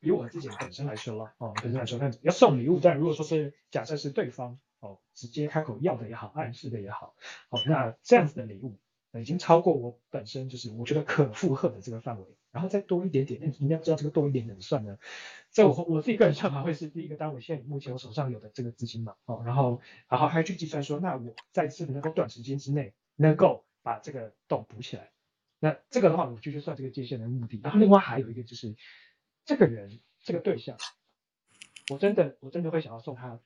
以我自己本身来说了，哦，本身来说，那要送礼物，但如果说是假设是对方哦直接开口要的也好，暗示的也好，哦，那这样子的礼物已经超过我本身就是我觉得可负荷的这个范围，然后再多一点点，那你要知道这个多一点点算呢，在我我自己个人想法会是第一个，当我现在目前我手上有的这个资金嘛，哦，然后然后还去计算说，那我在是能够短时间之内能够把这个洞补起来，那这个的话我就去算这个界限的目的，然后另外还有一个就是这个人这个对象。我真的，我真的会想要送他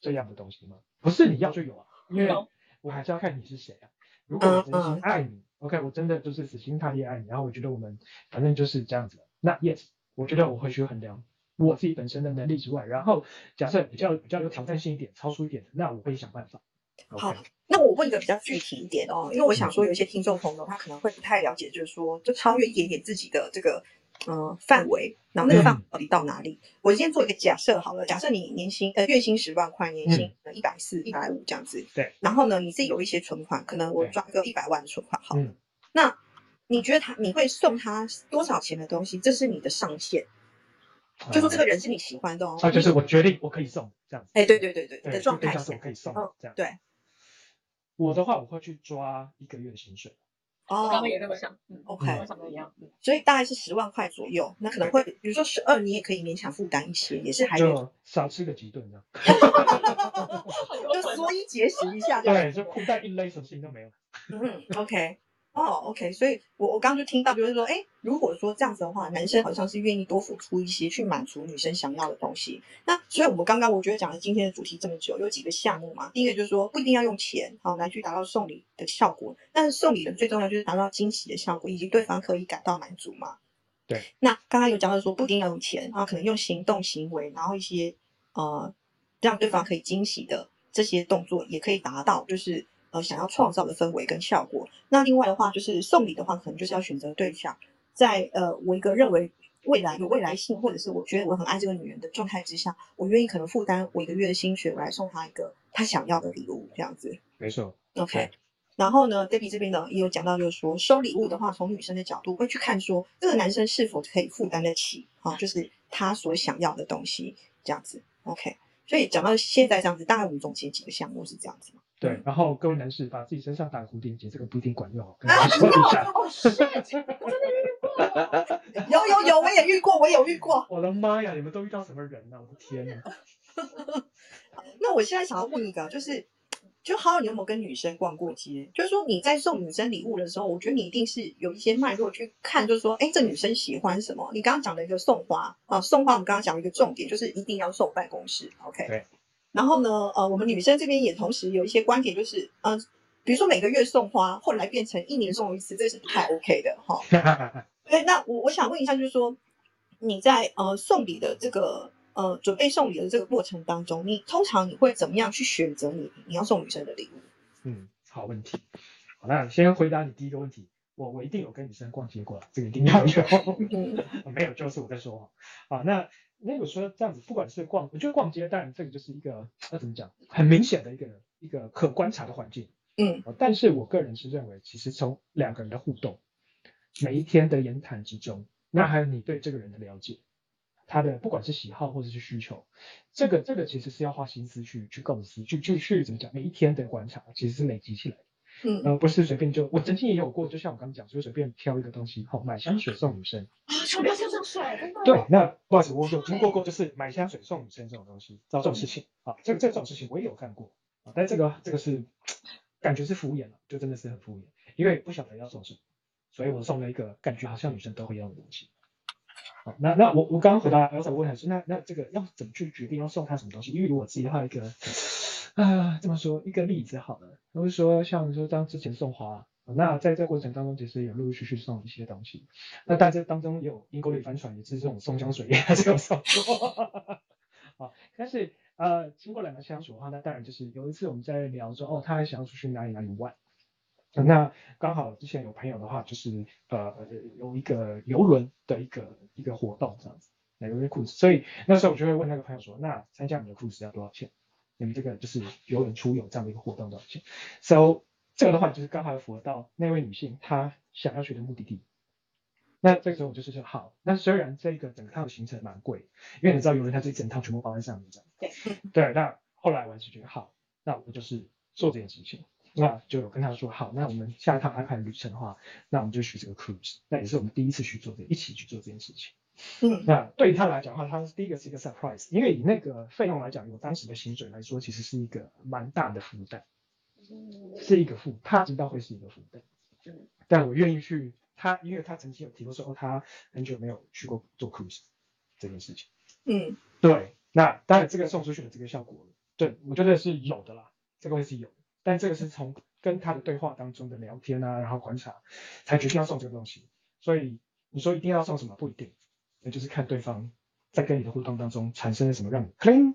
这样的东西吗？不是你要就有啊，因为我还是要看你是谁啊。如果我真心爱你，OK，我真的就是死心塌地爱你，然后我觉得我们反正就是这样子。那 Yes，我觉得我会去衡量我自己本身的能力之外，然后假设比较比较有挑战性一点、超出一点的，那我会想办法。好，那我问一个比较具体一点哦，因为我想说有一些听众朋友他可能会不太了解，就是说就超越一点点自己的这个。嗯，范围，然后那个范围到底到哪里？我今天做一个假设好了，假设你年薪呃月薪十万块，年薪一百四、一百五这样子。对。然后呢，你自己有一些存款，可能我抓个一百万的存款好了。那你觉得他你会送他多少钱的东西？这是你的上限。就说这个人是你喜欢的哦。啊，就是我决定我可以送这样子。哎，对对对对，的状态是我可以送这样。对。我的话，我会去抓一个月的薪水。哦，刚刚也这么想嗯，OK，想的一样，所以大概是十万块左右，那可能会，比如说十二，你也可以勉强负担一些，也是还有少吃个几顿这样，就缩衣节食一下，对，就裤带一勒，什么事情都没有。嗯，OK。哦，OK，所以我我刚刚就听到，就是说，哎，如果说这样子的话，男生好像是愿意多付出一些，去满足女生想要的东西。那所以我们刚刚我觉得讲了今天的主题这么久，有几个项目嘛。第一个就是说，不一定要用钱，好来去达到送礼的效果，但是送礼的最重要就是达到惊喜的效果，以及对方可以感到满足嘛。对。那刚刚有讲到说，不一定要用钱，然后可能用行动行为，然后一些呃让对方可以惊喜的这些动作，也可以达到，就是。呃，想要创造的氛围跟效果。那另外的话，就是送礼的话，可能就是要选择对象，在呃，我一个认为未来有未来性，或者是我觉得我很爱这个女人的状态之下，我愿意可能负担我一个月的薪水，我来送她一个她想要的礼物，这样子。没错。OK。然后呢，Debbie 这边呢也有讲到，就是说收礼物的话，从女生的角度会去看说，这个男生是否可以负担得起啊，就是他所想要的东西，这样子。OK。所以讲到现在这样子，大概我们总结几个项目是这样子嘛。对，然后各位男士把自己身上打蝴蝶结，这个不一定管用。跟大家说一下。有有有，我也遇过，我有遇过。我的妈呀，你们都遇到什么人呢？我的天呐。那我现在想要问一个，就是，就好，你有没有跟女生逛过街？就是说你在送女生礼物的时候，我觉得你一定是有一些脉络去看，就是说，哎，这女生喜欢什么？你刚刚讲的一个送花啊，送花，我们刚刚讲一个重点，就是一定要送办公室，OK？对。然后呢，呃，我们女生这边也同时有一些观点，就是，呃，比如说每个月送花，后来变成一年送一次，这是不太 OK 的，哈。对，那我我想问一下，就是说你在呃送礼的这个呃准备送礼的这个过程当中，你通常你会怎么样去选择你你要送女生的礼物？嗯，好问题。好，那先回答你第一个问题，我我一定有跟女生逛街过了，这个一定要有。没有就是我在说谎。啊，那。那我说这样子，不管是逛，我觉得逛街，当然这个就是一个要怎么讲，很明显的一个一个可观察的环境。嗯，但是我个人是认为，其实从两个人的互动，每一天的言谈之中，那还有你对这个人的了解，他的不管是喜好或者是需求，这个这个其实是要花心思去去构思，去去去怎么讲，每一天的观察其实是累积起来的。嗯，呃，不是随便就，我曾经也有过，就像我刚刚讲，就随便挑一个东西，好买香水送女生啊，什么香水？对，那不好意思，我有经过过，就是买香水送女生这种东西，这种事情啊，这这种事情我也有干过啊，但这个这个是感觉是敷衍了，就真的是很敷衍，因为不晓得要送什么，所以我送了一个感觉好像女生都会要的东西。好，那那我我刚刚回答刚才问还是那那这个要怎么去决定要送她什么东西？因为我自己的话一个。啊，这么说一个例子好了，比如说像说当之前送花，那在这过程当中其实也陆陆续续送一些东西，那在这当中有英国的帆船也是这种送香水 也是有送过，好，但是呃经过两个相处的话，那当然就是有一次我们在聊说哦，他还想要出去哪里哪里玩，那刚好之前有朋友的话就是呃有一个游轮的一个一个活动这样子，那有一个 cruise，所以那时候我就会问那个朋友说，那参加你的 cruise 要多少钱？你们这个就是游轮出游这样的一个活动多少钱？So 这个的话就是刚好符合到那位女性她想要去的目的地。那这个时候我就是说好，那虽然这个整套的行程蛮贵，因为你知道有人他这一整套全部包在上面这样。对。对，那后来我还是觉得好，那我就是做这件事情，那就有跟他说好，那我们下一趟安排旅程的话，那我们就去这个 cruise，那也是我们第一次去做这一起去做这件事情。嗯那对他来讲的话，他第一个是一个 surprise，因为以那个费用来讲，有当时的薪水来说，其实是一个蛮大的负担，是一个负，他知道会是一个负担。嗯但我愿意去，他因为他曾经有提过说，哦，他很久没有去过做 cruise 这件事情。嗯对，那当然这个送出去的这个效果，对我觉得是有的啦，这个会是有的，但这个是从跟他的对话当中的聊天啊，然后观察，才决定要送这个东西。所以你说一定要送什么，不一定，那就是看对方在跟你的互动当中产生了什么让你 clean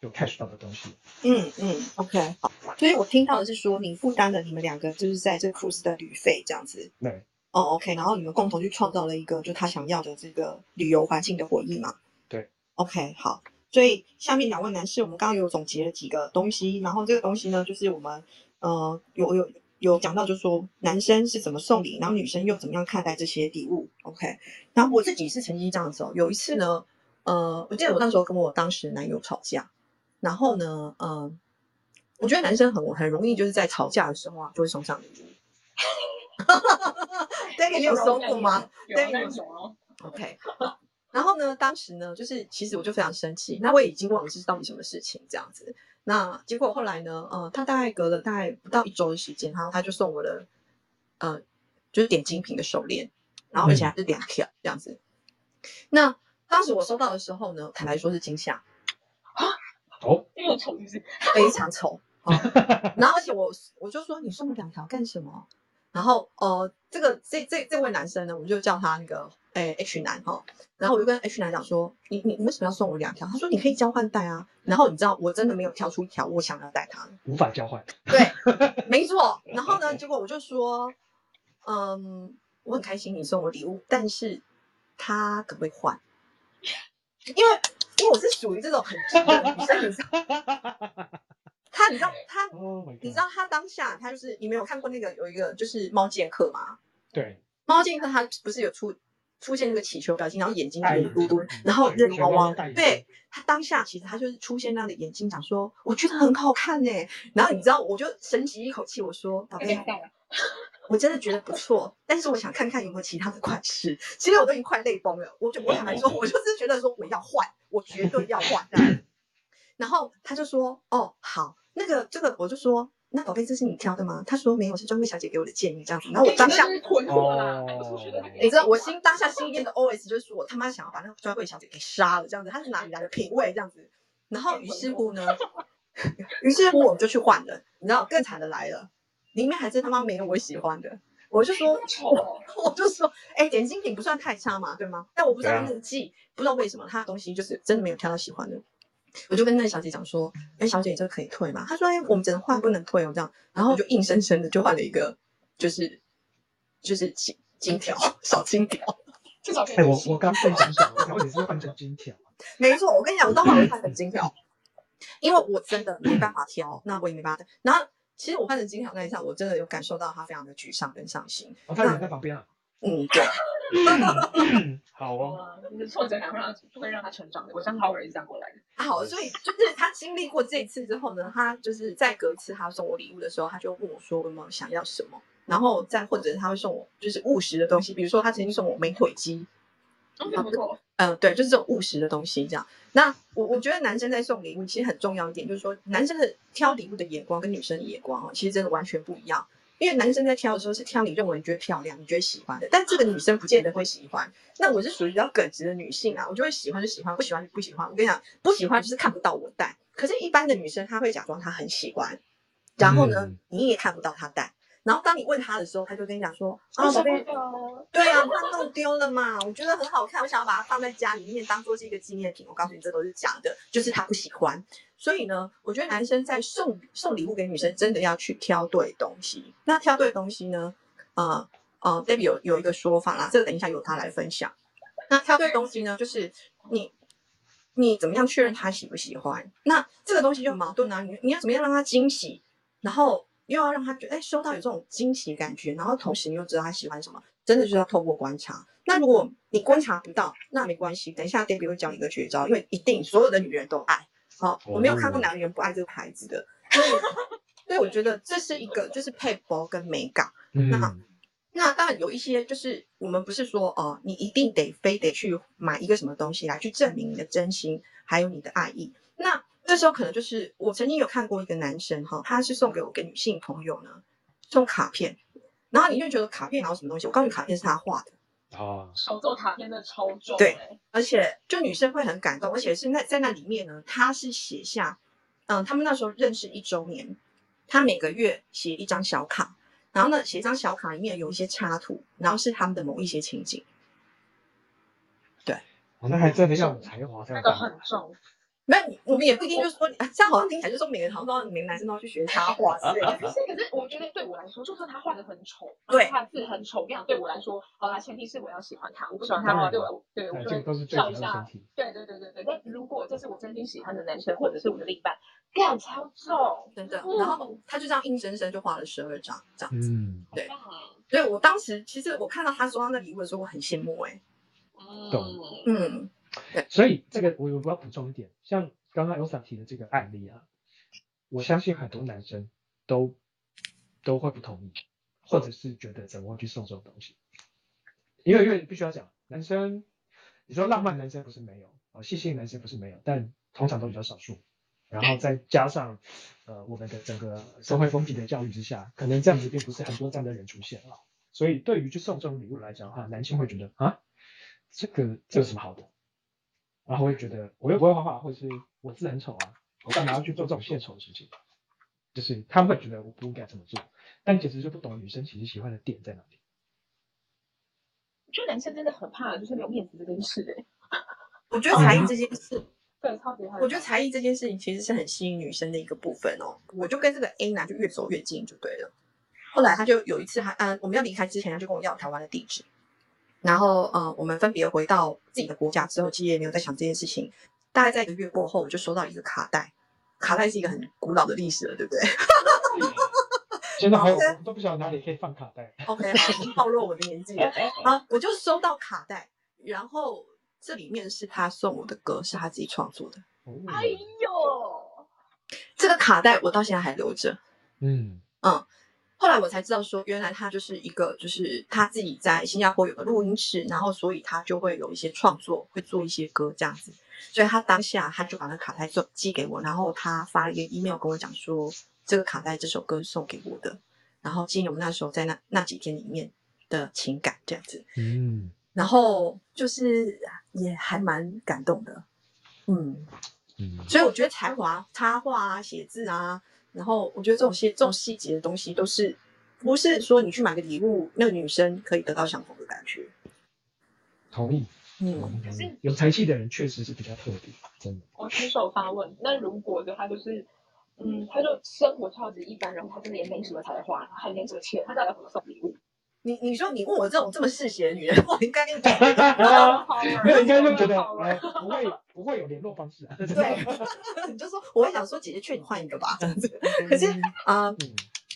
有 catch 到的东西。嗯嗯，OK，好。所以我听到的是说，你负担了你们两个就是在这个 cruise 的旅费这样子。对，哦，OK，然后你们共同去创造了一个就他想要的这个旅游环境的回忆嘛？对。OK，好。所以下面两位男士，我们刚刚有总结了几个东西，然后这个东西呢，就是我们呃有有有讲到，就是说男生是怎么送礼，然后女生又怎么样看待这些礼物。OK，然后我自己是曾经这样子哦，有一次呢，呃，我记得我那时候跟我当时男友吵架，然后呢，呃，我觉得男生很很容易就是在吵架的时候啊，就会送上礼物。David，你有收过吗？有？OK，好然后呢，当时呢，就是其实我就非常生气，那我也已经忘了是到底什么事情这样子。那结果后来呢，呃，他大概隔了大概不到一周的时间，然后他就送我了，呃，就是点精品的手链，然后而且还是两条这样子。那当时我收到的时候呢，坦白说是惊吓，哦，因为我丑是不是？非常丑。哦、然后而且我我就说你送我两条干什么？然后呃，这个这这这位男生呢，我们就叫他那个诶 H 男哈、然后我就跟 H 男讲说，你你你为什么要送我两条？他说你可以交换戴啊。然后你知道我真的没有挑出一条我想要戴它的，无法交换。对，没错。然后呢，结果我就说，嗯，我很开心你送我礼物，但是他可不可以换？因为因为我是属于这种很直的女生，你知道，他你知道他 Oh 你知道他当下他就是你没有看过那个有一个就是猫剑客吗？对，猫剑客他不是有出出现那个气球表情，然后眼睛戴嘟嘟然后对任汪汪对他当下其实他就是出现那样的眼睛，讲说我觉得很好看呢、然后你知道我就深吸一口气，我说宝贝。我真的觉得不错，但是我想看看有没有其他的款式。其实我都已经快累崩了，我就我坦白说，我就是觉得说我要换，我绝对要换。然后他就说：“哦，好，那个这个，我就说，那宝贝，这是你挑的吗？”他说：“没有，是专柜小姐给我的建议这样子。”然后我当下，是囤货啦，哦买不出去的。你知道我心当下心里面的 OS 就是说我他妈想要把那个专柜小姐给杀了这样子，她是哪里来的品味这样子？然后于是乎呢，于是乎我们就去换了，你知道更惨的来了，里面还真他妈没有我喜欢的。我就说，我就说，哎、点心品不算太差嘛，对吗？但我不知道对啊那个季，不知道为什么他的东西就是真的没有挑到喜欢的。我就跟那小姐讲说，哎、小姐，这个可以退吗？她说，哎、我们只能换，不能退哦，这样。然后我就硬生生的就换了一个，就是就是金金条，小金条。至少哎，我洗我刚被影响，我我也是换成金条。没错，我跟你讲，我到后来会换成金条，因为我真的没办法挑，那我也没办法。然后其实我换成金条那一下，我真的有感受到他非常的沮丧跟伤心。哦，他人在旁边啊。嗯，对。好哦，哇，你的挫折感会让会让他成长的。我像好儿是这样过来的。好，所以就是他经历过这一次之后呢，他就是再隔一次他送我礼物的时候，他就问我说有没有想要什么，然后再或者是他会送我就是务实的东西，比如说他曾经送我美腿机，嗯，不错。嗯、对，就是这种务实的东西这样。那我我觉得男生在送礼物其实很重要一点，就是说男生的挑礼物的眼光跟女生的眼光哦，其实真的完全不一样。因为男生在挑的时候是挑你认为你觉得漂亮、你觉得喜欢的，但这个女生不见得会喜欢。那我是属于比较耿直的女性啊，我就会喜欢就喜欢，不喜欢就不喜欢。我跟你讲，不喜欢就是看不到我戴，可是，一般的女生她会假装她很喜欢，然后呢，嗯你也看不到她戴。然后当你问他的时候，他就跟你讲说：“啊，宝贝？对啊，它弄丢了嘛，我觉得很好看，我想要把它放在家里面当做是一个纪念品。我告诉你，这都是假的，就是他不喜欢。所以呢，我觉得男生在送送礼物给女生，真的要去挑对东西。那挑对东西呢，呃呃，Debbie 有有一个说法啦，这个等一下由他来分享。那挑对东西呢，就是你你怎么样确认他喜不喜欢？那这个东西就很矛盾啊，你你要怎么样让他惊喜，然后又要让他觉得哎收到有这种惊喜感觉，然后同时你又知道他喜欢什么，真的就是要透过观察。那如果你观察不到，那没关系，等一下 Debbie 会教你一个绝招，因为一定所有的女人都爱。好，我没有看过男人不爱这个牌子的，所以所以我觉得这是一个就是配包跟美感。嗯，那当然有一些就是我们不是说哦、你一定得非得去买一个什么东西来去证明你的真心，还有你的爱意。那这时候可能就是我曾经有看过一个男生哈，他是送给我一个女性朋友呢，送卡片，然后你就觉得卡片然后什么东西？我告诉你，卡片是他画的。哦，手做卡片的超重、对欸，而且就女生会很感动，而且是那在那里面呢，他是写下，嗯，他们那时候认识一周年，他每个月写一张小卡，然后呢写一张小卡里面有一些插图，然后是他们的某一些情景。对哦那还真的要有才华才那个有办法很重。那你我们也不一定就是说，啊这样好像听起来就是说每个人好像都要每个男生都要去学插画之类的。可是可是我觉得对我来说，就算他画的很丑，对画字很丑，这样对我来说，好啦，前提是我要喜欢他，我不喜欢他的话，对我对我对，就笑一下。对对对对对，但如果这是我真心喜欢的男生，或者是我的另一半，干超重，真的，然后他就这样硬生生就画了十二张这样子。嗯，对所以我当时其实我看到他收到那礼物的时候，我很羡慕哎、懂嗯，嗯，所以这个我我要补充一点，像刚刚 Elsa 提的这个案例啊，我相信很多男生都都会不同意，或者是觉得怎么会去送这种东西？因为因为必须要讲，男生你说浪漫男生不是没有，哦，细心男生不是没有，但通常都比较少数。然后再加上呃我们的整个社会风气的教育之下，可能这样子并不是很多这样的人出现啊。所以对于去送这种礼物来讲的话，男性会觉得啊，这个这有什么好的？然后会觉得我又不会画画，或者是我字很丑啊，我干嘛要去做这种献丑的事情？就是他们会觉得我不应该这么做，但其实就不懂女生其实喜欢的点在哪里。我觉得男生真的很怕，就是没有面子这件事、欸，我觉得才艺这件事，对，超级害怕。我觉得才艺这件事情其实是很吸引女生的一个部分哦。我就跟这个 A 男就越走越近就对了。后来他就有一次他，嗯，我们要离开之前，他就跟我要台湾的地址。然后，呃，我们分别回到自己的国家之后，其实也没有在想这件事情。大概在一个月过后，我就收到一个卡带，卡带是一个很古老的历史了，对不对 现在还都不晓得哪里可以放卡带。？OK，好，暴露我的年纪了。啊，我就收到卡带，然后这里面是他送我的歌，是他自己创作的。哦哎呦，这个卡带我到现在还留着。嗯嗯，后来我才知道说，原来他就是一个，就是他自己在新加坡有个录音室，然后所以他就会有一些创作，会做一些歌这样子。所以他当下他就把那卡带送寄给我，然后他发了一个 email 跟我讲说，这个卡带这首歌是送给我的，然后基于我们那时候在那那几天里面的情感这样子，嗯，然后就是也还蛮感动的，嗯。嗯，所以我觉得才华、插画啊、写字啊，然后我觉得这种细这种细节的东西，都是不是说你去买个礼物，那个女生可以得到相同的感觉。同意。嗯，有才气的人确实是比较特别，真的。我举手发问，那如果就他就是，嗯，他就生活超级一般，然后他真的也没什么才华，还没什么钱，他到底要怎么送礼物？你你说你问我这种这么嗜血的女人，我应该跟你讲，没有，应该就觉得呃不会不会有联络方式啊。对，你就说我会想说姐姐劝你换一个吧，这样子。可是啊、嗯，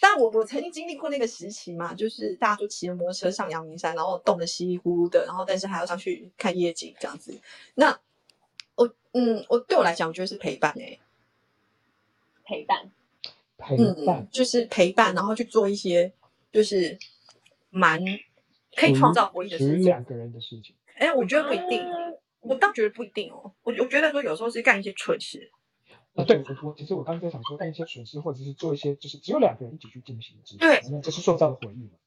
但我我曾经经历过那个时期嘛，就是大家都骑着摩托车上阳明山，然后冻得稀里呼噜的，然后但是还要上去看夜景这样子。那我嗯，我对我来讲，我觉得是陪伴哎、陪伴，陪嗯伴，就是陪伴，然后去做一些就是蛮可以创造回忆的事情。两个人的事情。哎、我觉得不一定，我倒觉得不一定哦。我我觉得说有时候是干一些蠢事，啊，对，我我其实我刚才想说干一些蠢事，或者是做一些就是只有两个人一起去进行的事情，对那这是塑造的回忆嘛。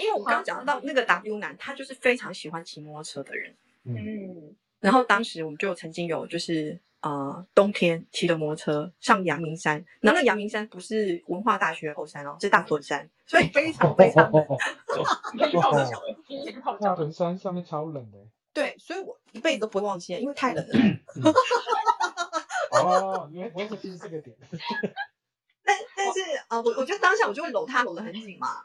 因为我刚刚讲到那个 W 男，他就是非常喜欢骑摩托车的人。嗯，嗯，然后当时我们就曾经有就是呃冬天骑着摩托车上阳明山，然后那阳明山不是文化大学后山哦，是大屯山，所以非常非常冷。大，屯山上面超冷的。对，所以我一辈子都不会忘记，因为太冷了。哦，原来我也是这个点。但但是呃，我我觉得当下我就会搂他搂得很紧嘛。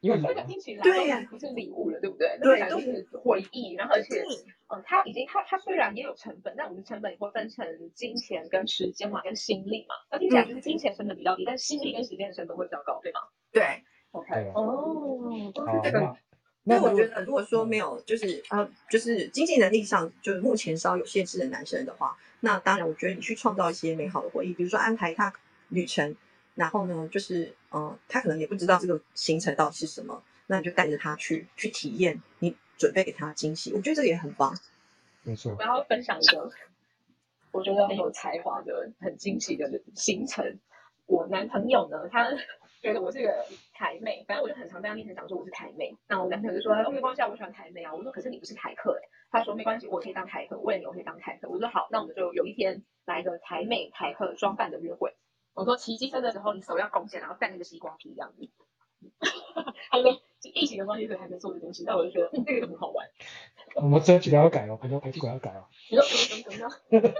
因为这个听起来对呀不是礼物了，对不对？对那个就是回忆，然后而且，嗯，它已经它它虽然也有成本，但我们成本也会分成金钱跟时间嘛，跟心力嘛。那听起来就是金钱成本比较低，但心力跟时间的成本会比较高，对吗对，？OK，哦，都是，这个那我觉得，如果说没有，就是呃，就是经济能力上，就是目前稍有限制的男生的话，那当然，我觉得你去创造一些美好的回忆，比如说安排他旅程，然后呢，就是呃，他可能也不知道这个行程到底是什么，那你就带着他去去体验，你准备给他的惊喜，我觉得这个也很棒。没错我，要分享一个我觉得很有才华的、很惊喜的行程。我男朋友呢，他觉得我是个台妹，反正我就很常在他面前讲说我是台妹。那我男朋友就说：“哦，没关系，啊，我喜欢台妹啊。”我说：“可是你不是台客哎。”他说：“没关系，我可以当台客，为了你我可以当台客。”我说：“好，那我们就有一天来一个台妹台客装扮的约会。”我说：“骑机车的时候，你手要弓起来，然后蘸那个西瓜皮这样子。”他说：“疫情的关系，所以还没做这东西。”但我就觉得，嗯，这个就很好玩。我们这几条要改哦，朋友排气管要改哦。你说怎么怎么怎么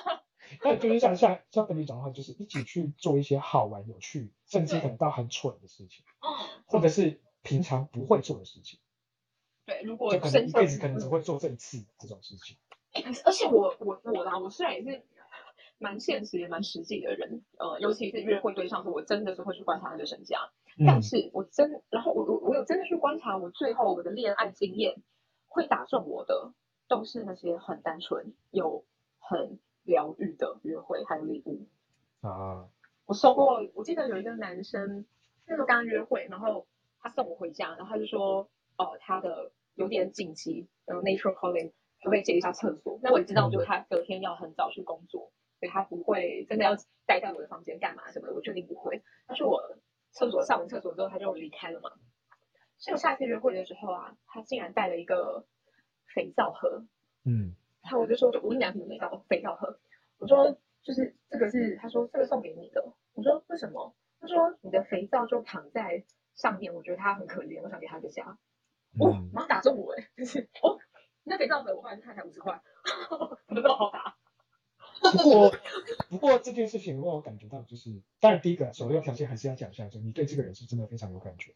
样？那就是像像像跟你讲的话，就是一起去做一些好玩、有趣，甚至可能到很蠢的事情，嗯，或者是平常不会做的事情，对，如果就可能一辈子可能只会做这一次这种事情。欸可是而且我我我啦，我虽然也是蛮现实也蛮实际的人，呃，尤其是约会对象是我真的是会去观察他的身家，但嗯，是我真，然后我我我有真的去观察我最后我的恋爱经验，会打中我的都是那些很单纯有很疗愈的约会还有礼物。啊，我收过，我记得有一个男生，那时候刚刚约会，然后他送我回家，然后他就说，呃，他的有点紧急，呃，nature calling，可不可以借一下厕所？那我也知道，就是他隔天要很早去工作，所以他不会真的要待在我的房间干嘛什么的，我确定不会。但是我厕所上完厕所之后，他就离开了嘛。所以我下次约会的时候啊，他竟然带了一个肥皂盒，嗯，然后我就说，就无印良品的肥皂肥皂盒，我说就是这个是，他说这个送给你的，我说为什么？他说你的肥皂就躺在上面，我觉得他很可怜，我想给他个家。哦嗯，马上打中我哎，就是哦，那肥皂盒我后来看才五十块，我都不知道好打。不过 不过这件事情让我感觉到，就是当然第一个首要条件还是要讲一下，就你对这个人是真的非常有感觉，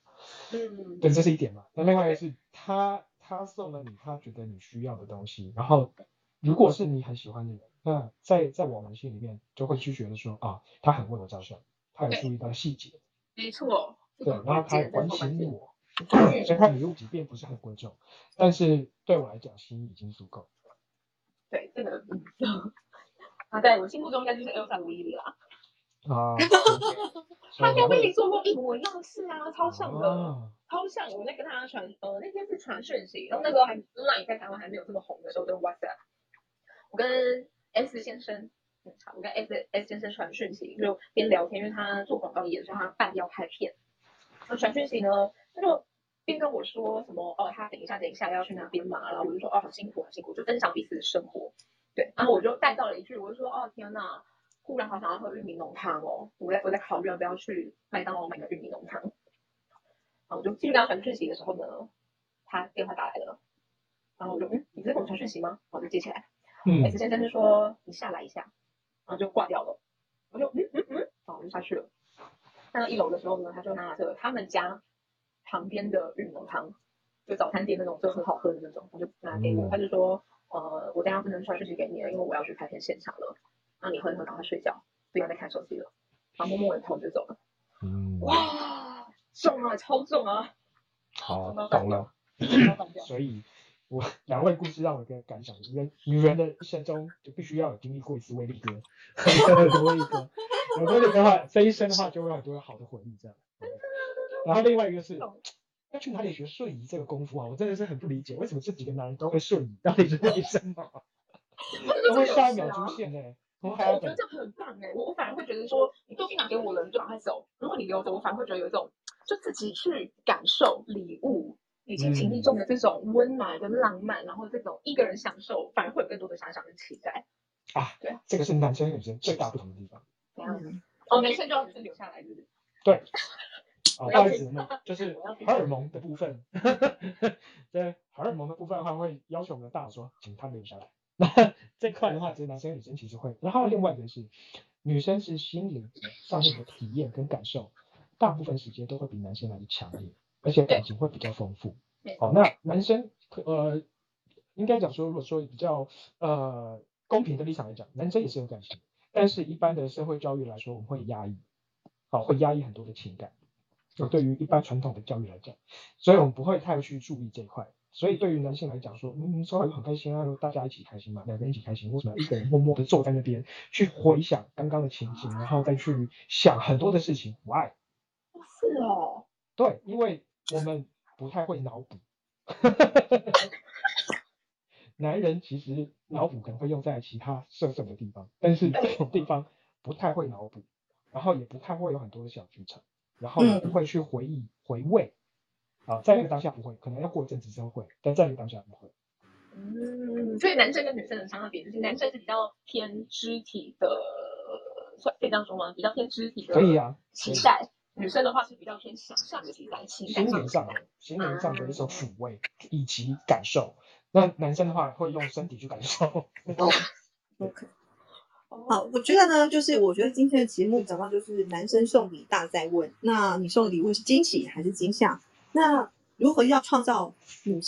嗯，对，这是一点嘛。那另外一个是他他送了你他觉得你需要的东西，然后如果是你很喜欢的人，那在在我们心里面就会去觉得说啊，他很为我着想，他有注意到细节，没错，对，然后他关键关心我，对，所以他礼物即便不是很贵重，但是对我来讲心意已经足够。对这个，嗯，啊，在我心目中应该就是 Elsa 的 Willy 啦，啊，他跟所以 Willy 做过一模一样的事啊，超像的。啊超像我在跟他传，呃，那天是传讯息，然后那时候还 Line 在台湾还没有这么红的时候，就 WhatsApp，我跟 S 先生，我跟 S S 先生传讯息，就边聊天，因为他做广告业，所以他半要拍片。那传讯息呢，他就边跟我说什么，哦，他等一下等一下要去哪边嘛，然后我就说，哦，好辛苦，好辛苦，就分享彼此的生活。对，然后我就带到了一句，我就说，哦，天呐，忽然好想要喝玉米浓汤哦，我在我在考虑要不要去麦当劳买个玉米浓汤。然后我就继续跟他传讯息的时候呢，他电话打来了，然后我就嗯，你在跟我传讯息吗？我就接起来嗯，S 先生就说你下来一下，然后就挂掉了，我就嗯嗯嗯，然后我就下去了。下到一楼的时候呢，他就拿着他们家旁边的玉米浓汤，就早餐店那种就很好喝的那种，他就拿给我，嗯他就说呃，我等一下不能传讯息给你了，因为我要去拍片现场了，那你喝一喝，赶快睡觉，不要再看手机了。然后摸摸我的头就走了。嗯，哇，重啊，超重啊！好，懂懂了。所以，我两位故事让我有个感想：人女人的一生中就必须要有经历过一次威力哥，有威力哥，有威力哥的话，这一生的话就会有很多好的回忆这样。然后另外一个是要去哪里学瞬移这个功夫啊？我真的是很不理解，为什么这几个男人都会瞬移，到底是为什么？都会下一秒出现哎、我我还要等觉得这样很棒哎，我我反而会觉得说，你东西拿给我了，你就赶快走。如果你留着，我反而会觉得有一种就自己去感受礼物以及情谊中的这种温暖跟浪漫，然后这种一个人享受，反而会有更多的遐想跟期待。啊，对，这个是男生女生最大不同的地方。嗯，哦，男生就要女生留下来，是不是？对，啊，我要不好意思，那 就是荷尔蒙的部分，对，荷尔蒙的部分的话会要求我们的大脑说，请他们留下来。那 这块的话，其实男生女生其实会，然后另外一个是，女生是心灵上面的体验跟感受，大部分时间都会比男生来的强烈，而且感情会比较丰富。对好，那男生呃，应该讲说，如果说比较呃公平的立场来讲，男生也是有感情，但是一般的社会教育来说，我们会压抑，好，会压抑很多的情感。就对于一般传统的教育来讲，所以我们不会太去注意这一块。所以对于男性来讲说，嗯，收到很开心啊，大家一起开心嘛，两个人一起开心，为什么要一个人默默的坐在那边去回想刚刚的情景，然后再去想很多的事情？Why？是哦，对，因为我们不太会脑补。男人其实脑补可能会用在其他色色的地方，但是这种地方不太会脑补，然后也不太会有很多的小剧场，然后也不会去回忆回味。啊，在那个当下不会，可能要过一阵子之后会，但在那个当下不会。嗯，所以男生跟女生的差别就是，男生是比较偏肢体的，算可以这样说吗？比较偏肢体的。可以啊。期待，女生的话是比较偏想象的期待，情心灵上的，心灵上的一种抚慰以及感受。那男生的话会用身体去感受。OK。好，我觉得呢，就是我觉得今天的节目讲到就是男生送礼大在问，那你送的礼物是惊喜还是惊吓？那如何要创造你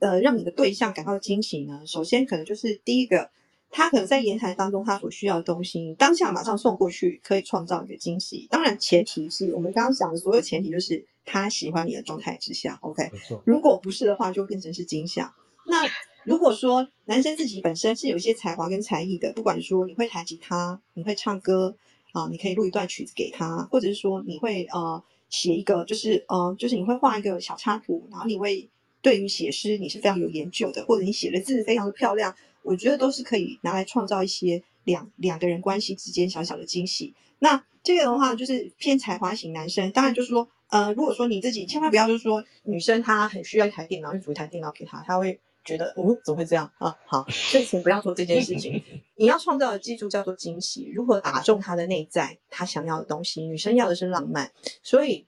呃让你的对象感到惊喜呢？首先可能就是第一个，他可能在言谈当中他所需要的东西，当下马上送过去，可以创造一个惊喜。当然前提是我们刚刚讲的所有前提就是他喜欢你的状态之下，OK。如果不是的话，就变成是惊吓。那如果说男生自己本身是有一些才华跟才艺的，不管说你会弹吉他，你会唱歌啊，你可以录一段曲子给他，或者是说你会呃。写一个就是呃，就是你会画一个小插图，然后你会对于写诗你是非常有研究的，或者你写的字非常的漂亮，我觉得都是可以拿来创造一些两两个人关系之间小小的惊喜。那这个的话就是偏才华型男生，当然就是说呃，如果说你自己千万不要就是说女生她很需要一台电脑，就煮一台电脑给她，她会觉得哦怎么会这样啊？好，所以请不要做这件事情。你要创造的记住叫做惊喜，如何打中她的内在，她想要的东西。女生要的是浪漫，所以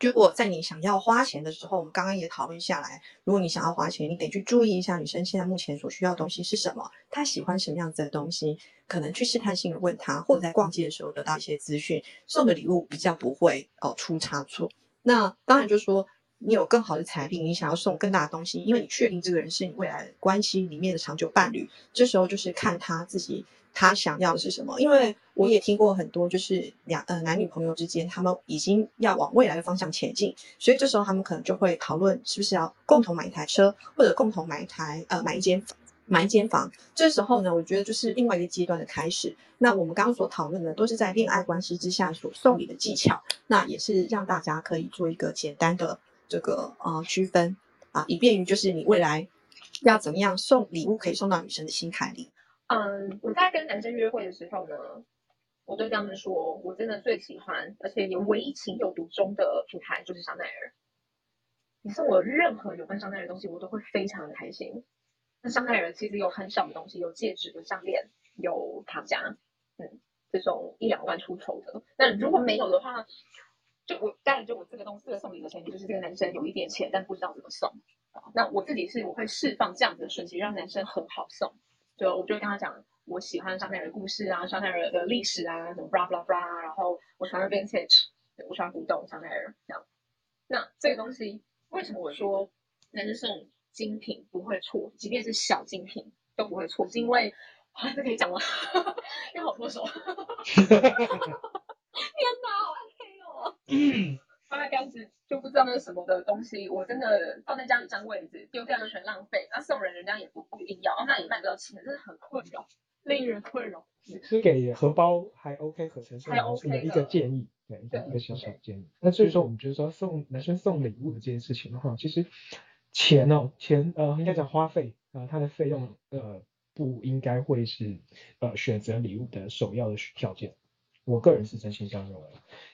如果在你想要花钱的时候，我们刚刚也讨论下来，如果你想要花钱，你得去注意一下女生现在目前所需要的东西是什么，她喜欢什么样子的东西，可能去试探性的问她，或者在逛街的时候得到一些资讯，送的礼物比较不会哦出差错。那当然就是说。你有更好的财力，你想要送更大的东西，因为你确定这个人是你未来关系里面的长久伴侣。这时候就是看他自己，他想要的是什么。因为我也听过很多，就是两呃男女朋友之间，他们已经要往未来的方向前进，所以这时候他们可能就会讨论是不是要共同买一台车，或者共同买一台呃买一间买一间房。这时候呢，我觉得就是另外一个阶段的开始。那我们刚刚所讨论的都是在恋爱关系之下所送礼的技巧，那也是让大家可以做一个简单的。这个呃区分啊，以便于就是你未来要怎么样送礼物可以送到女生的心坎里。嗯，我在跟男生约会的时候呢，我对他们说，我真的最喜欢，而且也唯一情有独钟的品牌就是香奈儿。你送我任何有关香奈儿的东西，我都会非常的开心。那香奈儿其实有很小的东西，有戒指、有项链、有卡夹，嗯，这种一两万出头的。那如果没有的话，就我当然就我这个东西的送礼的前提就是这个男生有一点钱，但不知道怎么送。那我自己是我会释放这样子的讯息，让男生很好送。就我就跟他讲，我喜欢香奈儿的故事啊，香奈儿的历史啊，什么 blah blah blah，然后我喜欢 vintage，我喜欢古董香奈儿这样。那这个东西为什么我说能送精品不会错，即便是小精品都不会错，是因为啊，这可以讲吗？因为好多手。天哪！放在箱子就不知道那是什么的东西，我真的放在家里占位置，丢掉就全浪费。那送人人家也不不一定要，那也卖不到钱，真的很困扰，令人困扰。是给荷包还 OK 可承受的一个建议，对一个一个小小的建议。那所以说，我们就是说送男生送礼物的这件事情的话，其实钱哦，钱呃应该讲花费啊，它的费用呃不应该会是呃选择礼物的首要的条件。我个人是真心这样认为，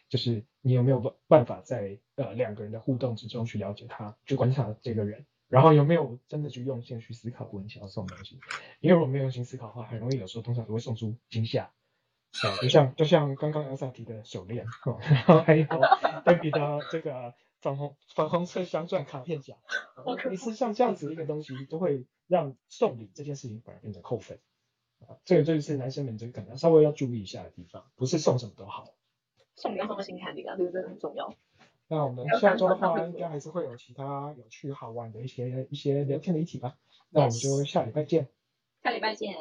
就是你有没有办办法在呃两个人的互动之中去了解他，去观察这个人，然后有没有真的去用心去思考过你想要送东西？因为如果没有用心思考的话，很容易有时候通常都会送出惊吓。啊，就像就像刚刚 Elsa 提的手链，然后还有对比的这个粉红粉红色镶钻卡片夹，类似像这样子的一个东西，都会让送礼这件事情反而变得扣分。这个就是男生们就可能稍微要注意一下的地方，不是送什么都好，送礼要送到心坎里啊，这个真的很重要。那我们下周的话，应该还是会有其他有趣好玩的一些一些聊天的议题吧。那我们就下礼拜见。下礼拜见。